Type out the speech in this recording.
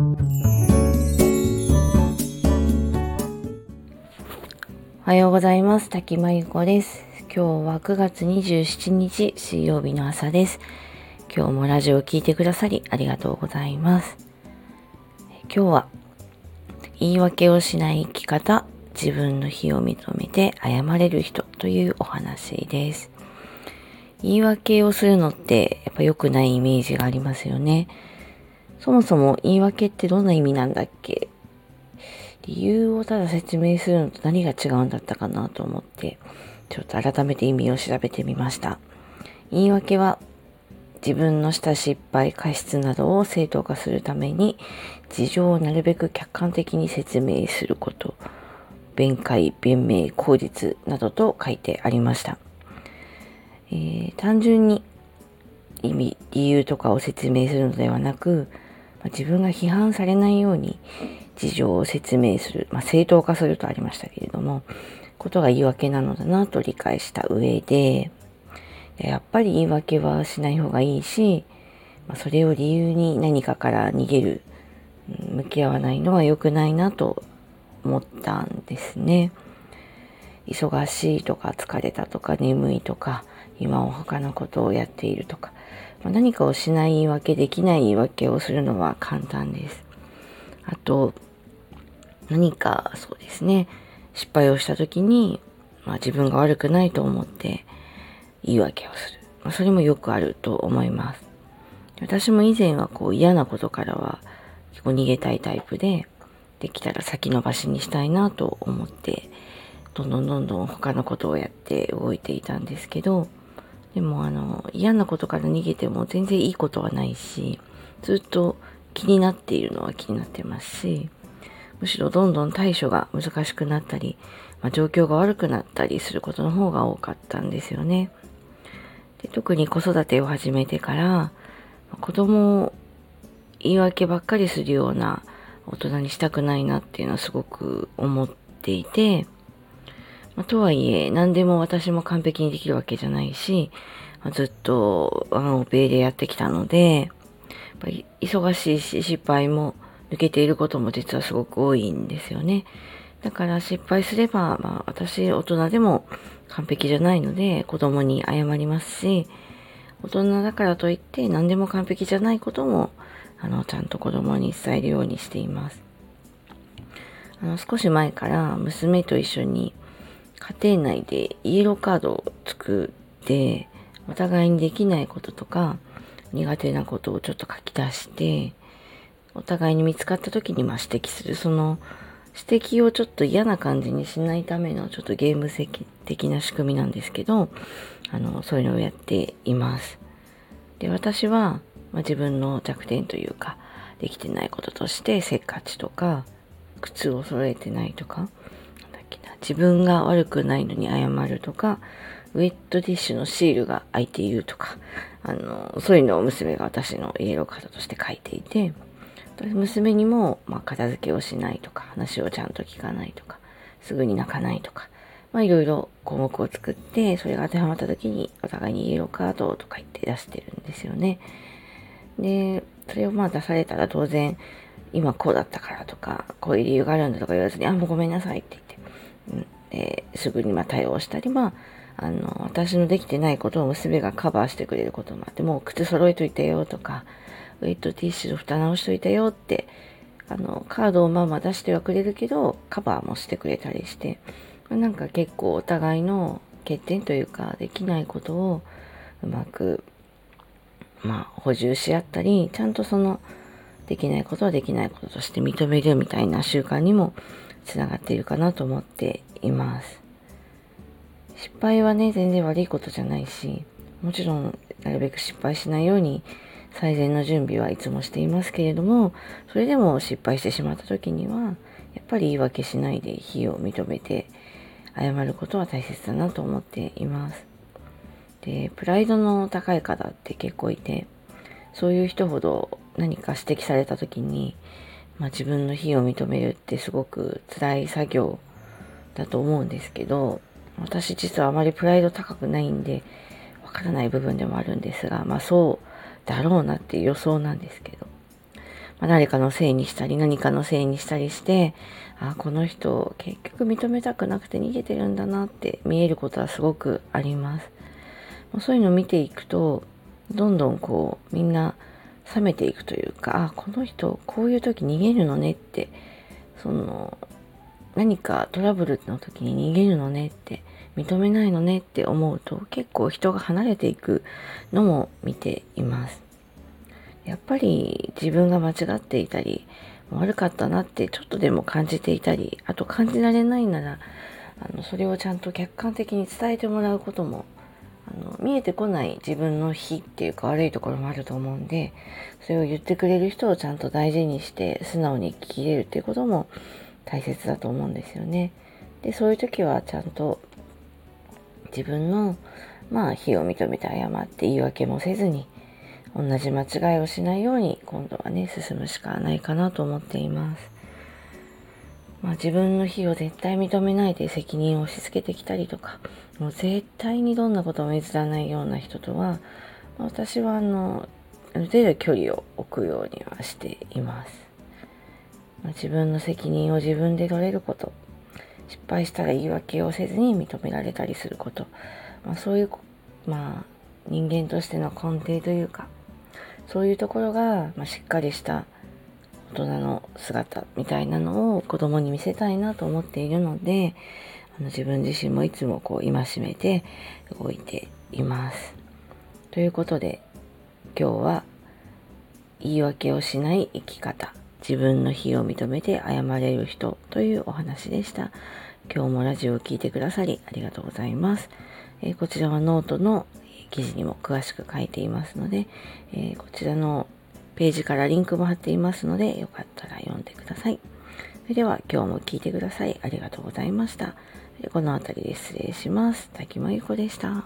おはようございます。滝真由子です。今日は9月27日水曜日の朝です。今日もラジオを聴いてくださりありがとうございます。今日は言い訳をしない生き方、自分の非を認めて謝れる人というお話です。言い訳をするのってやっぱ良くないイメージがありますよね。そもそも言い訳ってどんな意味なんだっけ？理由をただ説明するのと何が違うんだったかなと思って、ちょっと改めて意味を調べてみました。言い訳は自分のした失敗、過失などを正当化するために事情をなるべく客観的に説明すること、弁解、弁明、口実などと書いてありました。えー、単純に意味、理由とかを説明するのではなく、まあ、自分が批判されないように事情を説明する、まあ、正当化するとありましたけれども、ことが言い訳なのだなと理解した上で、やっぱり言い訳はしない方がいいし、まあ、それを理由に何かから逃げる、向き合わないのは良くないなと思ったんですね。忙しいとか疲れたとか眠いとか今は他のことをやっているとか、ま、何かをしない言い訳できない言い訳をするのは簡単です。あと何かそうですね。失敗をした時に、まあ、自分が悪くないと思って言い訳をする、まあ、それもよくあると思います。私も以前はこう嫌なことからは結構逃げたいタイプでできたら先延ばしにしたいなと思ってどんどんどんどん他のことをやって動いていたんですけどでもあの嫌なことから逃げても全然いいことはないしずっと気になっているのは気になってますしむしろどんどん対処が難しくなったり、まあ、状況が悪くなったりすることの方が多かったんですよね。で特に子育てを始めてから子供を言い訳ばっかりするような大人にしたくないなっていうのはすごく思っていて、まあ、とはいえ何でも私も完璧にできるわけじゃないし、まあ、ずっとワンオペでやってきたのでやっぱり忙しいし失敗も抜けていることも実はすごく多いんですよね。だから失敗すれば、まあ私大人でも完璧じゃないので子供に謝りますし、大人だからといって何でも完璧じゃないことも、あの、ちゃんと子供に伝えるようにしています。あの、少し前から娘と一緒に家庭内でイエローカードを作って、お互いにできないこととか苦手なことをちょっと書き出して、お互いに見つかった時にま指摘する、その指摘をちょっと嫌な感じにしないためのちょっとゲーム的な仕組みなんですけど、あの、そういうのをやっています。で、私は、まあ、自分の弱点というか、できてないこととして、せっかちとか、靴を揃えてないとか、自分が悪くないのに謝るとか、ウェットティッシュのシールが開いているとか、あの、そういうのを娘が私のイエローカードとして書いていて、娘にも、まあ、片付けをしないとか、話をちゃんと聞かないとか、すぐに泣かないとか、まあ、いろいろ項目を作って、それが当てはまった時に、お互いにイエローカードとか言って出してるんですよね。で、それをまあ出されたら当然、今こうだったからとか、こういう理由があるんだとか言わずに、あ、もうごめんなさいって言って、えー、すぐにま対応したり、まあ、あの、私のできてないことを娘がカバーしてくれることもあって、もう靴揃えといてよとか、ウェットティッシュの蓋直しといたよって、あの、カードをまあまあ出してはくれるけど、カバーもしてくれたりして、なんか結構お互いの欠点というか、できないことをうまく、まあ、補充し合ったり、ちゃんとその、できないことはできないこととして認めるみたいな習慣にもつながっているかなと思っています。失敗はね、全然悪いことじゃないし、もちろんなるべく失敗しないように最善の準備はいつもしていますけれども、それでも失敗してしまった時には、やっぱり言い訳しないで非を認めて謝ることは大切だなと思っています。で、プライドの高い方って結構いて、そういう人ほど何か指摘された時に、まあ、自分の非を認めるってすごく辛い作業だと思うんですけど、私実はあまりプライド高くないんで、わからない部分でもあるんですが、まあそうだろうなっていう予想なんですけど、まあ、誰かのせいにしたり何かのせいにしたりしてあこの人結局認めたくなくて逃げてるんだなって見えることはすごくあります。そういうのを見ていくとどんどんこうみんな冷めていくというかあこの人こういう時逃げるのねってその何かトラブルの時に逃げるのねって認めないのねって思うと結構人が離れていくのも見ています。やっぱり自分が間違っていたり悪かったなってちょっとでも感じていたりあと感じられないならあのそれをちゃんと客観的に伝えてもらうこともあの見えてこない自分の非っていうか悪いところもあると思うんでそれを言ってくれる人をちゃんと大事にして素直に聞き入れるっていうことも大切だと思うんですよね。でそういう時はちゃんと自分のまあ非を認めて謝って言い訳もせずに同じ間違いをしないように今度はね進むしかないかなと思っています。まあ、自分の非を絶対認めないで責任を押し付けてきたりとかもう絶対にどんなことも譲らないような人とは、私はあのある程度距離を置くようにはしています。まあ、自分の責任を自分で取れること失敗したら言い訳をせずに認められたりすること、まあ、そういう、まあ、人間としての根底というかそういうところが、まあ、しっかりした大人の姿みたいなのを子供に見せたいなと思っているのであの自分自身もいつもこう戒めて動いています。ということで今日は言い訳をしない生き方自分の非を認めて謝れる人というお話でした。今日もラジオを聴いてくださりありがとうございます。えー、こちらはノートの記事にも詳しく書いていますので、えー、こちらのページからリンクも貼っていますので、よかったら読んでください。それでは今日も聴いてください。ありがとうございました。この辺りで失礼します。滝真由子でした。